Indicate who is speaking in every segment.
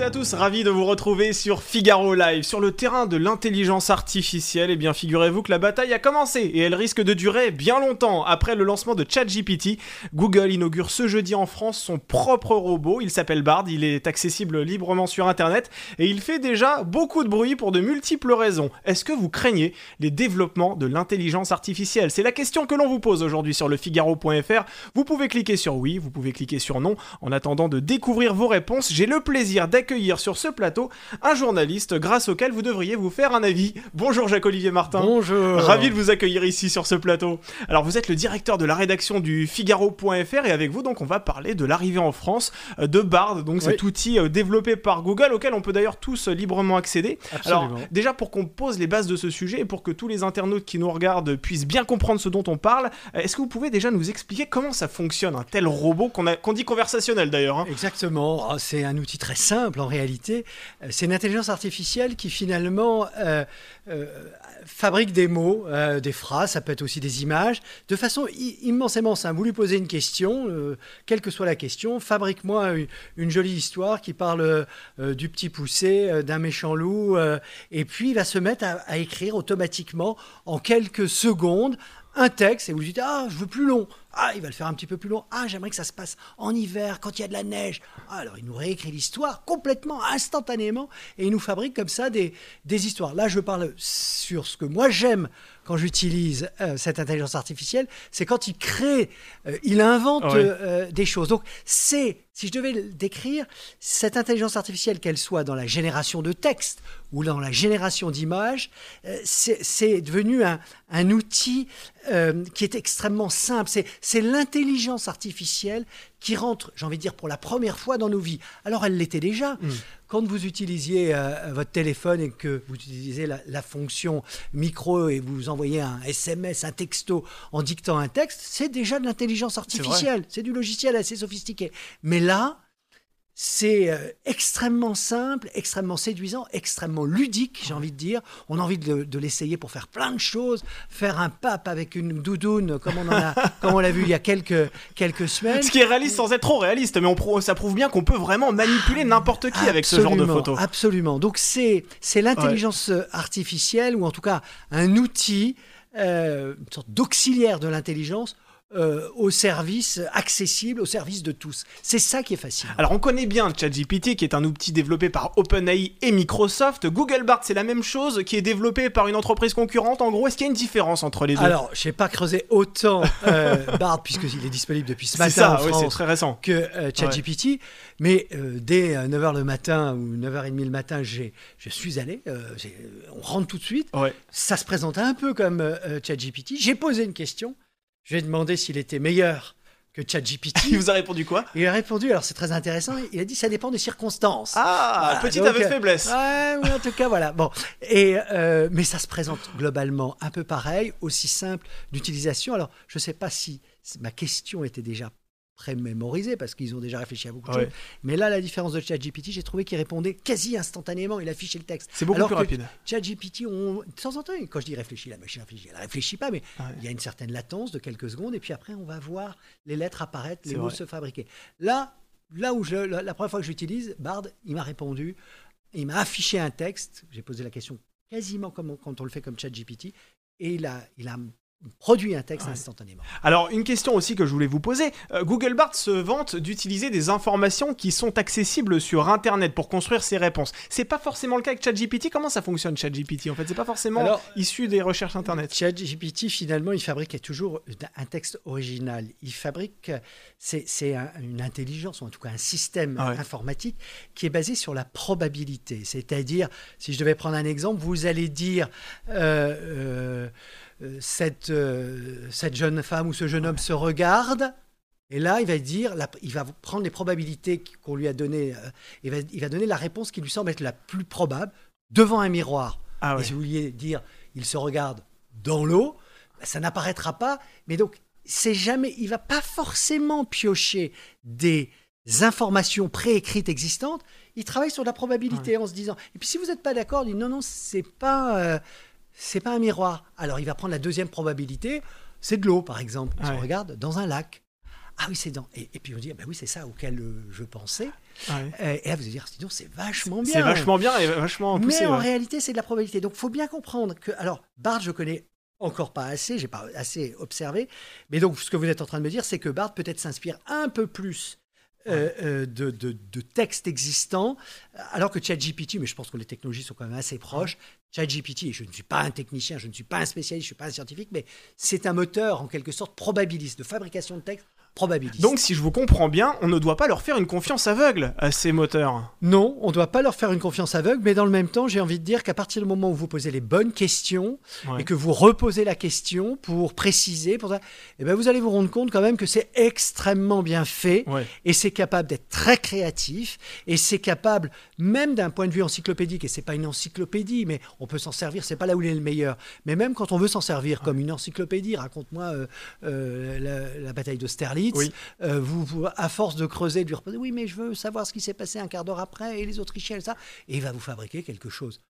Speaker 1: Toutes et à tous, ravi de vous retrouver sur Figaro Live. Sur le terrain de l'intelligence artificielle, eh bien figurez-vous que la bataille a commencé et elle risque de durer bien longtemps. Après le lancement de ChatGPT, Google inaugure ce jeudi en France son propre robot. Il s'appelle Bard, il est accessible librement sur Internet et il fait déjà beaucoup de bruit pour de multiples raisons. Est-ce que vous craignez les développements de l'intelligence artificielle? C'est la question que l'on vous pose aujourd'hui sur le Figaro.fr. Vous pouvez cliquer sur oui, vous pouvez cliquer sur non. En attendant de découvrir vos réponses, j'ai le plaisir d'accueillir sur ce plateau un journaliste grâce auquel vous devriez vous faire un avis. Bonjour Jacques-Olivier Martin.
Speaker 2: Bonjour.
Speaker 1: Ravi de vous accueillir ici sur ce plateau. Alors vous êtes le directeur de la rédaction du Figaro.fr et avec vous donc on va parler de l'arrivée en France euh, de Bard, donc cet outil euh, développé par Google auquel on peut d'ailleurs tous euh, librement accéder.
Speaker 2: Absolument.
Speaker 1: Alors déjà pour qu'on pose les bases de ce sujet et pour que tous les internautes qui nous regardent puissent bien comprendre ce dont on parle, est-ce que vous pouvez déjà nous expliquer comment ça fonctionne un tel robot qu'on dit conversationnel d'ailleurs hein?
Speaker 2: Exactement. Ah, C'est un outil très simple en réalité. Euh, C'est une intelligence artificielle qui finalement euh, euh, fabrique des mots, des phrases, ça peut être aussi des images, de façon immensément simple. Vous lui posez une question, quelle que soit la question, fabrique-moi une, jolie histoire qui parle du petit poussé, d'un méchant loup, et puis il va se mettre à, à écrire automatiquement en quelques secondes un texte et vous dites ah je veux plus long. Ah il va le faire un petit peu plus long. Ah j'aimerais que ça se passe en hiver quand il y a de la neige. Ah, alors il nous réécrit l'histoire complètement instantanément et il nous fabrique comme ça des, des histoires. Là je parle sur ce que moi j'aime quand j'utilise euh, cette intelligence artificielle c'est quand il crée euh, il invente euh, des choses. Donc c'est si je devais décrire cette intelligence artificielle qu'elle soit dans la génération de texte ou dans la génération d'images euh, c'est devenu un, outil euh, qui est extrêmement simple. C'est- C'est l'intelligence artificielle qui rentre, j'ai envie de dire, pour la première fois dans nos vies. Alors elle l'était déjà. Quand vous utilisiez euh, votre téléphone et que vous utilisez la, la fonction micro et vous envoyez un SMS, un texto en dictant un texte, c'est déjà de l'intelligence artificielle. C'est du logiciel assez sophistiqué. Mais là, c'est euh, extrêmement simple, extrêmement séduisant, extrêmement ludique, j'ai envie de dire. On a envie de, le- de l'essayer pour faire plein de choses, faire un pape avec une doudoune, comme on en a, comme on l'a vu il y a quelques, quelques semaines.
Speaker 1: Ce qui est réaliste sans être trop réaliste, mais on ça prouve bien qu'on peut vraiment manipuler n'importe qui avec ce genre de photos.
Speaker 2: Absolument. Donc c'est c'est l'intelligence euh, artificielle ou en tout cas un outil, euh, une sorte d'auxiliaire de l'intelligence euh, au service accessible, au service de tous. C'est ça qui est fascinant.
Speaker 1: Alors on connaît bien ChatGPT qui est un outil développé par OpenAI et Microsoft. Google Bard c'est la même chose qui est développé par une entreprise concurrente. En gros, est-ce qu'il y a une différence entre les deux?
Speaker 2: Alors, je n'ai pas creusé autant euh, Bard puisqu'il est disponible depuis ce
Speaker 1: C'est
Speaker 2: matin
Speaker 1: ça,
Speaker 2: en
Speaker 1: oui, très récent.
Speaker 2: que euh, ChatGPT. Mais euh, dès 9h le matin ou 9h30 le matin, j'ai, je suis allé. euh, on rentre tout de suite.
Speaker 1: Ouais.
Speaker 2: Ça se présentait un peu comme euh, euh, ChatGPT. J'ai posé une question. Je lui ai demandé s'il était meilleur que ChatGPT.
Speaker 1: Il vous a répondu quoi?
Speaker 2: Il a répondu, alors c'est très intéressant, il a dit ça dépend des circonstances.
Speaker 1: Ah,
Speaker 2: Voilà,
Speaker 1: petit aveu de
Speaker 2: euh,
Speaker 1: faiblesse.
Speaker 2: Ouais, oui, en tout cas, voilà. Bon. Et, euh, mais ça se présente globalement un peu pareil, aussi simple d'utilisation. Alors, je ne sais pas si ma question était déjà pré-mémorisée, parce qu'ils ont déjà réfléchi à beaucoup de
Speaker 1: Ouais.
Speaker 2: choses. Mais là, la différence de ChatGPT, j'ai trouvé qu'il répondait quasi instantanément, il affichait le texte.
Speaker 1: C'est beaucoup
Speaker 2: Alors
Speaker 1: plus rapide.
Speaker 2: ChatGPT, on... de temps en temps, quand je dis réfléchit, la machine réfléchit, elle réfléchit pas, mais
Speaker 1: Ouais.
Speaker 2: il y a une certaine latence de quelques secondes, et puis après, on va voir les lettres apparaître, les mots
Speaker 1: vrai.
Speaker 2: se fabriquer. Là, là où je, la, la première fois que j'utilise, Bard, il m'a répondu, il m'a affiché un texte, j'ai posé la question quasiment comme on- quand on le fait comme ChatGPT, et il a, il a produit un texte
Speaker 1: Ouais.
Speaker 2: instantanément.
Speaker 1: Alors, une question aussi que je voulais vous poser. Euh, Google Bard se vante d'utiliser des informations qui sont accessibles sur Internet pour construire ses réponses. C'est pas forcément le cas avec ChatGPT. Comment ça fonctionne ChatGPT En fait, c'est pas forcément
Speaker 2: Alors,
Speaker 1: issu des recherches Internet.
Speaker 2: ChatGPT, finalement, il fabrique toujours un texte original. Il fabrique, c'est c'est un- une intelligence, ou en tout cas un système
Speaker 1: Ah ouais.
Speaker 2: informatique qui est basé sur la probabilité. C'est-à-dire, si je devais prendre un exemple, vous allez dire euh, euh, cette, euh, cette jeune femme ou ce jeune homme se regarde. Et là, il va dire, il va prendre les probabilités qu'on lui a données, euh, et va, il va donner la réponse qui lui semble être la plus probable devant un miroir.
Speaker 1: Ah
Speaker 2: Et si vous vouliez dire, il se regarde dans l'eau, bah, ça n'apparaîtra pas. Mais donc, c'est jamais, il va pas forcément piocher des informations préécrites existantes. Il il travaille sur la probabilité en se disant. Et puis si vous n'êtes pas d'accord, il dit non, non, c'est pas, euh, c'est pas un miroir. Alors il va prendre la deuxième probabilité, c'est de l'eau par exemple. Si
Speaker 1: Ouais.
Speaker 2: on regarde dans un lac. Ah oui, c'est dans. Et, et puis on dit, ah ben oui, c'est ça auquel euh, je pensais.
Speaker 1: Ouais.
Speaker 2: Euh, et là, vous allez dire, sinon, c'est vachement bien.
Speaker 1: C'est vachement bien et vachement poussé.
Speaker 2: Mais en
Speaker 1: ouais.
Speaker 2: réalité, c'est de la probabilité. Donc, faut bien comprendre que. Alors, Bard, je connais encore pas assez, j'ai pas assez observé. Mais donc, ce que vous êtes en train de me dire, c'est que Bard peut-être s'inspire un peu plus. euh, euh, de, de- de textes existants, alors que ChatGPT, mais je pense que les technologies sont quand même assez proches. ChatGPT, et je ne suis pas un technicien, je ne suis pas un spécialiste, je ne suis pas un scientifique, mais c'est un moteur en quelque sorte probabiliste, de fabrication de texte probabiliste.
Speaker 1: Donc, si je vous comprends bien, on ne doit pas leur faire une confiance aveugle à ces moteurs.
Speaker 2: Non, on ne doit pas leur faire une confiance aveugle, mais dans le même temps, j'ai envie de dire qu'à partir du moment où vous posez les bonnes questions
Speaker 1: Ouais.
Speaker 2: et que vous reposez la question pour préciser, pour ça, eh ben vous allez vous rendre compte quand même que c'est extrêmement bien fait
Speaker 1: Ouais.
Speaker 2: et c'est capable d'être très créatif et c'est capable même d'un point de vue encyclopédique et c'est pas une encyclopédie mais on peut s'en servir c'est pas là où il est le meilleur mais même quand on veut s'en servir comme une encyclopédie raconte-moi euh, euh, la, la bataille
Speaker 1: Oui.
Speaker 2: euh, vous, vous- à force de creuser de lui reposer oui mais je veux savoir ce qui s'est passé un quart d'heure après et les Autrichiens et ça et il va vous fabriquer quelque chose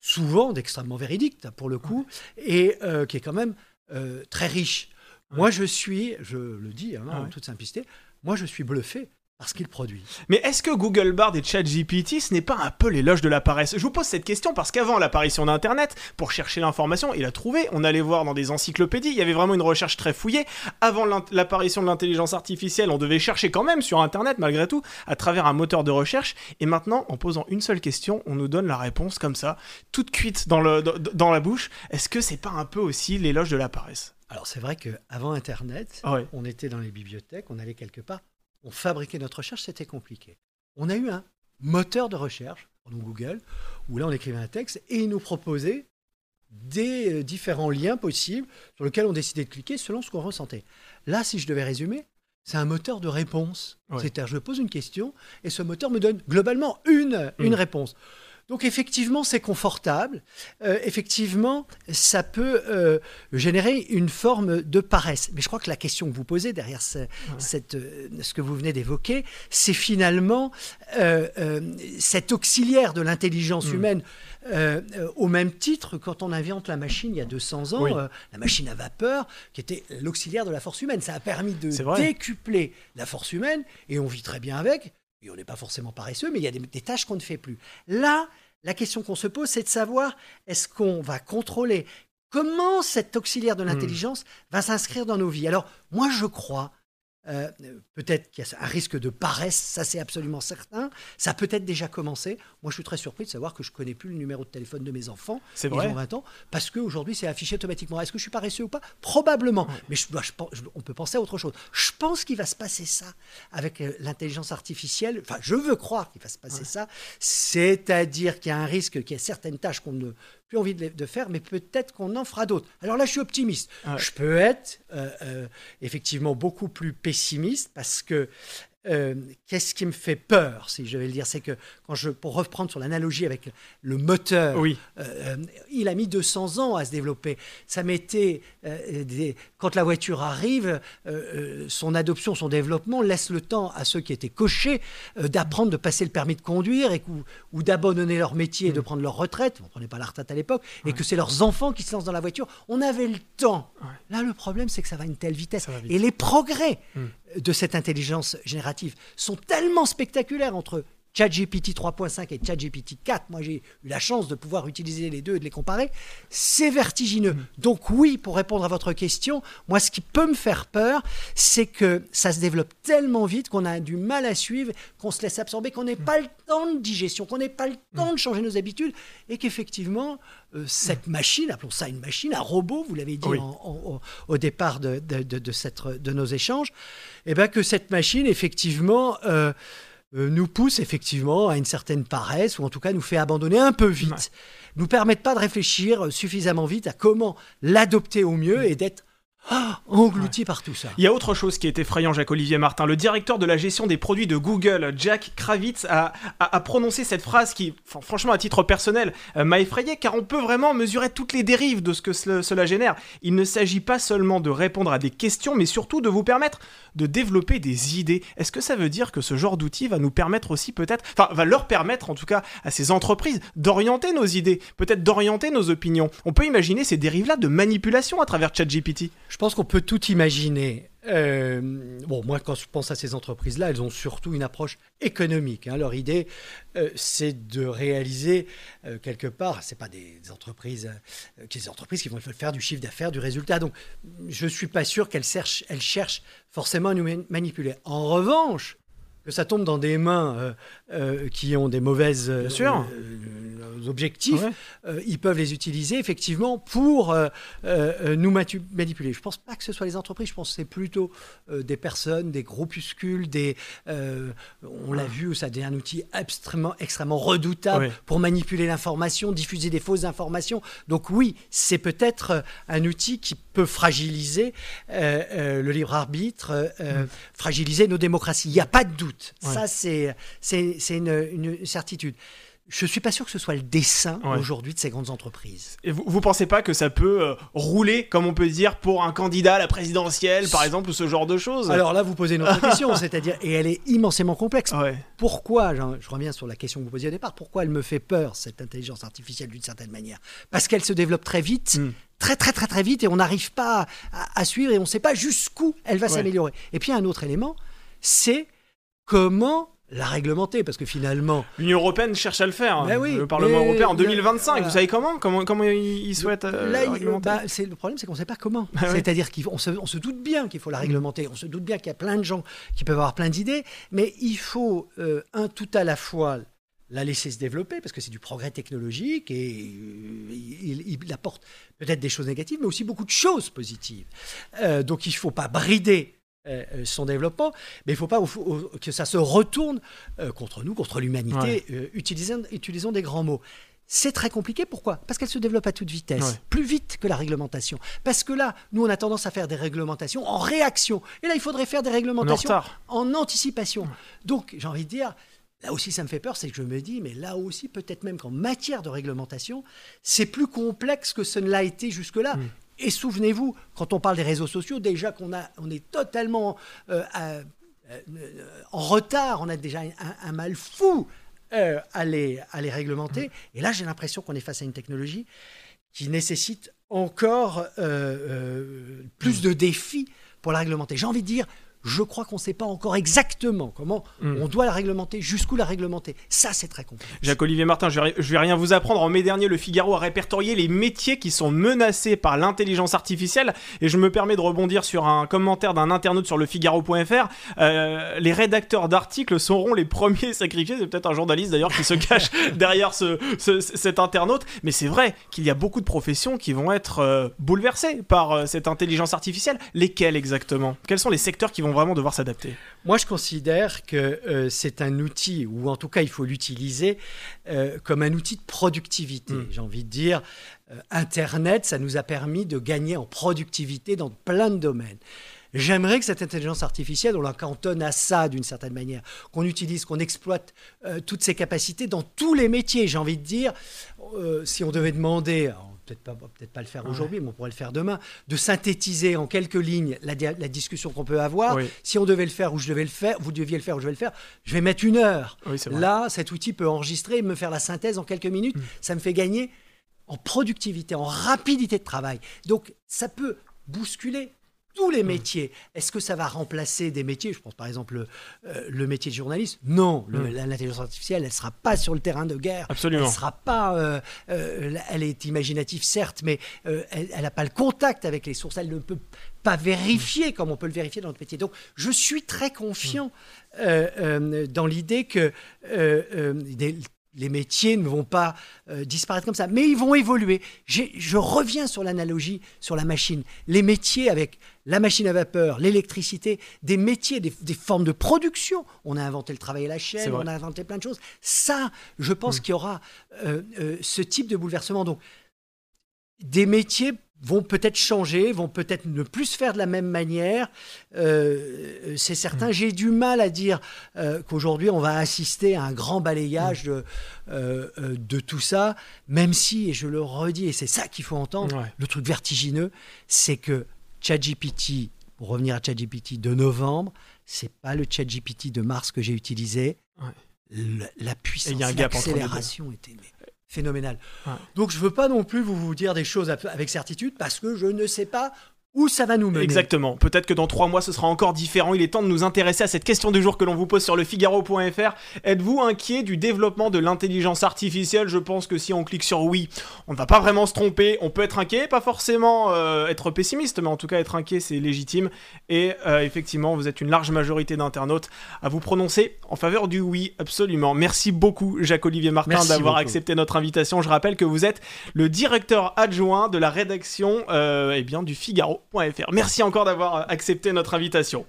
Speaker 2: souvent d'extrêmement véridique pour le coup et euh, qui est quand même euh, très riche. Moi je suis je le dis hein,
Speaker 1: Ah
Speaker 2: en toute simplicité moi je suis bluffé par ce qu'il produit
Speaker 1: Mais est-ce que Google Bard et ChatGPT, ce n'est pas un peu l'éloge de la paresse? Je vous pose cette question parce qu'avant l'apparition d'Internet, pour chercher l'information et la trouver, on allait voir dans des encyclopédies, il y avait vraiment une recherche très fouillée. Avant l'apparition de l'intelligence artificielle, on devait chercher quand même sur Internet, malgré tout, à travers un moteur de recherche. Et maintenant, en posant une seule question, on nous donne la réponse comme ça, toute cuite dans, le, dans, la bouche. Est-ce que c'est pas un peu aussi l'éloge de la paresse?
Speaker 2: Alors c'est vrai qu'avant internet
Speaker 1: Ah
Speaker 2: on était dans les bibliothèques on allait quelque part on fabriquait notre recherche c'était compliqué on a eu un moteur de recherche pardon, Google où là on écrivait un texte et il nous proposait des euh, différents liens possibles sur lesquels on décidait de cliquer selon ce qu'on ressentait. Là, si je devais résumer, c'est un moteur de réponse.
Speaker 1: Ouais.
Speaker 2: C'est-à-dire, je pose une question et ce moteur me donne globalement une, une
Speaker 1: Mm.
Speaker 2: réponse. Donc effectivement, c'est confortable. Euh, effectivement, ça peut euh, générer une forme de paresse. Mais je crois que la question que vous posez derrière ce, cette, euh, ce que vous venez d'évoquer, c'est finalement euh, euh, cet auxiliaire de l'intelligence
Speaker 1: Mm.
Speaker 2: humaine. Euh, euh, au même titre, quand on invente la machine il y a 200 ans,
Speaker 1: Oui.
Speaker 2: euh, la machine à vapeur, qui était l'auxiliaire de la force humaine, ça a permis de décupler la force humaine et on vit très bien avec. Et on n'est pas forcément paresseux, mais il y a des, des tâches qu'on ne fait plus. Là, la question qu'on se pose, c'est de savoir est-ce qu'on va contrôler? Comment cet auxiliaire de
Speaker 1: Hmm.
Speaker 2: l'intelligence va s'inscrire dans nos vies? Alors, moi, je crois. Euh, peut-être qu'il y a un risque de paresse, ça c'est absolument certain. Ça a peut-être déjà commencé. Moi, je suis très surpris de savoir que je connais plus le numéro de téléphone de mes enfants.
Speaker 1: C'est
Speaker 2: Ils
Speaker 1: vrai
Speaker 2: ont 20 ans parce qu'aujourd'hui, c'est affiché automatiquement. Est-ce que je suis paresseux ou pas? Probablement. Mais je, je je- on peut penser à autre chose. Je pense qu'il va se passer ça avec euh, l'intelligence artificielle. Enfin, je veux croire qu'il va se passer ça. C'est-à-dire qu'il y a un risque, qu'il y a certaines tâches qu'on n'a plus envie de, faire, mais peut-être qu'on en fera d'autres. Alors là, je suis optimiste.
Speaker 1: Ouais.
Speaker 2: Je peux être euh, euh, effectivement beaucoup plus pessimiste parce que euh, qu'est-ce qui me fait peur, si je vais le dire, c'est que quand je, pour reprendre sur l'analogie avec le moteur,
Speaker 1: Oui.
Speaker 2: euh, il a mis 200 ans à se développer. Ça euh, des- quand la voiture arrive, euh, euh, son adoption, son développement laisse le temps à ceux qui étaient cochés euh, d'apprendre, de passer le permis de conduire et ou d'abandonner leur métier et
Speaker 1: Mm.
Speaker 2: de prendre leur retraite. On ne prenait pas la retraite à l'époque et que c'est leurs enfants qui se lancent dans la voiture. On avait le temps.
Speaker 1: Ouais.
Speaker 2: Là, le problème, c'est que ça va à une telle vitesse.
Speaker 1: Vite.
Speaker 2: Et les progrès
Speaker 1: Mm.
Speaker 2: De cette intelligence générative sont tellement spectaculaires entre ChatGPT 3.5 et ChatGPT 4. Moi, j'ai eu la chance de pouvoir utiliser les deux et de les comparer. C'est vertigineux.
Speaker 1: Mm.
Speaker 2: Donc oui, pour répondre à votre question, moi, ce qui peut me faire peur, c'est que ça se développe tellement vite qu'on a du mal à suivre, qu'on se laisse absorber, qu'on n'ait pas le temps de digestion, qu'on n'ait pas le temps de changer nos habitudes, et qu'effectivement, euh, cette machine, appelons ça une machine, un robot, vous l'avez dit
Speaker 1: Oui.
Speaker 2: en- en- au- départ de, de- de- de cette- de nos échanges, eh ben que cette machine, effectivement, euh, nous pousse effectivement à une certaine paresse, ou en tout cas nous fait abandonner un peu vite,
Speaker 1: Ouais.
Speaker 2: nous permettent pas de réfléchir suffisamment vite à comment l'adopter au mieux et d'être ah, englouti par tout ça.
Speaker 1: Il y a autre chose qui est effrayant, Jacques-Olivier Martin. Le directeur de la gestion des produits de Google, Jack Kravitz, a, prononcé cette phrase qui, fran- franchement, à titre personnel, euh, m'a effrayé car on peut vraiment mesurer toutes les dérives de ce que ce- cela génère. Il ne s'agit pas seulement de répondre à des questions, mais surtout de vous permettre de développer des idées. Est-ce que ça veut dire que ce genre d'outil va nous permettre aussi peut-être, enfin, va leur permettre en tout cas à ces entreprises d'orienter nos idées, peut-être d'orienter nos opinions? On peut imaginer ces dérives-là de manipulation à travers ChatGPT.
Speaker 2: Je pense qu'on peut tout imaginer. Euh, bon, moi, quand je pense à ces entreprises-là, elles ont surtout une approche économique. hein. Leur idée, euh, c'est de réaliser euh, quelque part. C'est pas des entreprises, euh, qui- des entreprises qui vont faire du chiffre d'affaires, du résultat. Donc, je suis pas sûr qu'elles cherchent, elles cherchent forcément à nous man- manipuler. En revanche, que ça tombe dans des mains euh, euh, qui ont des mauvaises euh,
Speaker 1: Bien sûr.
Speaker 2: objectifs,
Speaker 1: Ouais.
Speaker 2: ils peuvent les utiliser effectivement pour nous manipuler. Je pense pas que ce soit les entreprises, je pense que c'est plutôt des personnes, des groupuscules, des. on l'a vu, ça devient un outil extrêmement, extrêmement redoutable
Speaker 1: Ouais.
Speaker 2: pour manipuler l'information, diffuser des fausses informations. Donc oui, c'est peut-être un outil qui peut fragiliser euh, euh, le libre arbitre, euh, euh, fragiliser nos démocraties. Il n'y a pas de doute.
Speaker 1: Ouais.
Speaker 2: Ça, c'est une, une certitude. Je suis pas sûr que ce soit le dessin
Speaker 1: Ouais.
Speaker 2: aujourd'hui de ces grandes entreprises.
Speaker 1: Et vous, vous pensez pas que ça peut euh, rouler, comme on peut dire, pour un candidat à la présidentielle, par exemple, ou ce genre de choses?
Speaker 2: Alors là, vous posez une autre question, c'est-à-dire, et elle est immensément complexe.
Speaker 1: Ouais.
Speaker 2: Pourquoi, je reviens sur la question que vous posiez au départ, pourquoi elle me fait peur, cette intelligence artificielle, d'une certaine manière? Parce qu'elle se développe très vite,
Speaker 1: Mm.
Speaker 2: très très très très vite, et on n'arrive pas à, à suivre, et on ne sait pas jusqu'où elle va
Speaker 1: Ouais.
Speaker 2: s'améliorer. Et puis un autre élément, c'est comment la réglementer, parce que finalement,
Speaker 1: L'Union européenne cherche à le faire.
Speaker 2: Ben oui,
Speaker 1: le Parlement européen en
Speaker 2: le-
Speaker 1: 2025.
Speaker 2: voilà.
Speaker 1: Vous savez comment Comment, comment il, il souhaite euh,
Speaker 2: Là,
Speaker 1: réglementer
Speaker 2: bah, c'est, le problème, c'est qu'on ne sait pas comment.
Speaker 1: Ah.
Speaker 2: C'est-à-dire qu'on se, on se doute bien qu'il faut la réglementer, on se doute bien qu'il y a plein de gens qui peuvent avoir plein d'idées, mais il faut, euh, un tout à la fois, la laisser se développer, parce que c'est du progrès technologique et euh, il, il apporte peut-être des choses négatives, mais aussi beaucoup de choses positives. Euh, donc il ne faut pas brider son développement, mais il ne faut pas que ça se retourne euh, contre nous, contre l'humanité.
Speaker 1: Ouais.
Speaker 2: Euh, utilisons, utilisons des grands mots. C'est très compliqué. Pourquoi? Parce qu'elle se développe à toute vitesse,
Speaker 1: Ouais.
Speaker 2: plus vite que la réglementation. Parce que là, nous, on a tendance à faire des réglementations en réaction. Et là, il faudrait faire des
Speaker 1: en
Speaker 2: réglementations en anticipation. Donc, j'ai envie de dire, là aussi, ça me fait peur, c'est que je me dis, mais là aussi, peut-être même qu'en matière de réglementation, c'est plus complexe que ce ne l'a été jusque-là.
Speaker 1: Mm.
Speaker 2: Et souvenez-vous, quand on parle des réseaux sociaux, déjà qu'on a, on est totalement euh, euh, en retard, on a déjà un, mal fou euh, à, les, à les réglementer. Et là, j'ai l'impression qu'on est face à une technologie qui nécessite encore plus de défis pour la réglementer. J'ai envie de dire, je crois qu'on ne sait pas encore exactement comment
Speaker 1: Mm.
Speaker 2: on doit la réglementer, jusqu'où la réglementer. Ça, c'est très complexe.
Speaker 1: Jacques-Olivier Martin, je je vais rien vous apprendre. En mai dernier, le Figaro a répertorié les métiers qui sont menacés par l'intelligence artificielle. Et je me permets de rebondir sur un commentaire d'un internaute sur le Figaro.fr. Euh, les rédacteurs d'articles seront les premiers sacrifiés. C'est peut-être un journaliste d'ailleurs qui se cache derrière ce, ce- cet internaute. Mais c'est vrai qu'il y a beaucoup de professions qui vont être euh, bouleversées par euh, cette intelligence artificielle. Lesquelles exactement? Quels sont les secteurs qui vont vraiment devoir s'adapter
Speaker 2: Moi, je considère que euh, c'est un outil, ou en tout cas, il faut l'utiliser euh, comme un outil de productivité.
Speaker 1: Mm.
Speaker 2: J'ai envie de dire, euh, Internet, ça nous a permis de gagner en productivité dans plein de domaines. J'aimerais que cette intelligence artificielle, on la cantonne à ça d'une certaine manière, qu'on utilise, qu'on exploite euh, toutes ses capacités dans tous les métiers. J'ai envie de dire, euh, si on devait demander, peut-être pas, peut-être pas le faire
Speaker 1: Ouais.
Speaker 2: aujourd'hui, mais on pourrait le faire demain, de synthétiser en quelques lignes la, discussion qu'on peut avoir.
Speaker 1: Oui.
Speaker 2: Si on devait le faire ou je devais le faire, vous deviez le faire ou je vais le faire, je vais mettre une heure.
Speaker 1: Oui.
Speaker 2: Là, cet outil peut enregistrer et me faire la synthèse en quelques minutes.
Speaker 1: Mm.
Speaker 2: Ça me fait gagner en productivité, en rapidité de travail. Donc, ça peut bousculer tous les métiers. Est-ce que ça va remplacer des métiers Je pense par exemple euh, le métier de journaliste. Non,
Speaker 1: Mm.
Speaker 2: la- l'intelligence artificielle, elle ne sera pas sur le terrain de guerre.
Speaker 1: Absolument.
Speaker 2: Elle sera pas. euh, euh, elle est imaginative, certes, mais elle n'a pas le contact avec les sources. Elle ne peut pas vérifier comme on peut le vérifier dans notre métier. Donc, je suis très confiant euh, dans l'idée que des- les métiers ne vont pas euh, disparaître comme ça, mais ils vont évoluer. Je reviens sur l'analogie sur la machine. Les métiers avec la machine à vapeur, l'électricité, des métiers, des, des formes de production. On a inventé le travail à la chaîne, on a inventé plein de choses. Ça, je pense qu'il y aura euh, euh, ce type de bouleversement. Donc, des métiers vont peut-être changer, vont peut-être ne plus se faire de la même manière. Euh, c'est certain. J'ai du mal à dire euh, qu'aujourd'hui on va assister à un grand balayage de, euh, de tout ça, même si, et je le redis, et c'est ça qu'il faut entendre,
Speaker 1: Ouais.
Speaker 2: le truc vertigineux, c'est que ChatGPT, pour revenir à ChatGPT de novembre, c'est pas le ChatGPT de mars que j'ai utilisé.
Speaker 1: Ouais.
Speaker 2: Le- la puissance, l'accélération était mais, phénoménale.
Speaker 1: Ouais.
Speaker 2: Donc je veux pas non plus vous, vous dire des choses avec certitude parce que je ne sais pas où ça va nous mener.
Speaker 1: Exactement. Peut-être que dans trois mois, ce sera encore différent. Il est temps de nous intéresser à cette question du jour que l'on vous pose sur le Figaro.fr. Êtes-vous inquiet du développement de l'intelligence artificielle? Je pense que si on clique sur oui, on ne va pas vraiment se tromper. On peut être inquiet, pas forcément euh, être pessimiste, mais en tout cas être inquiet, c'est légitime. Et euh, effectivement, vous êtes une large majorité d'internautes à vous prononcer en faveur du oui, absolument. Merci beaucoup, Jacques-Olivier Martin, d'avoir accepté notre invitation. Je rappelle que vous êtes le directeur adjoint de la rédaction euh, eh bien, du Figaro.fr. Merci encore d'avoir accepté notre invitation.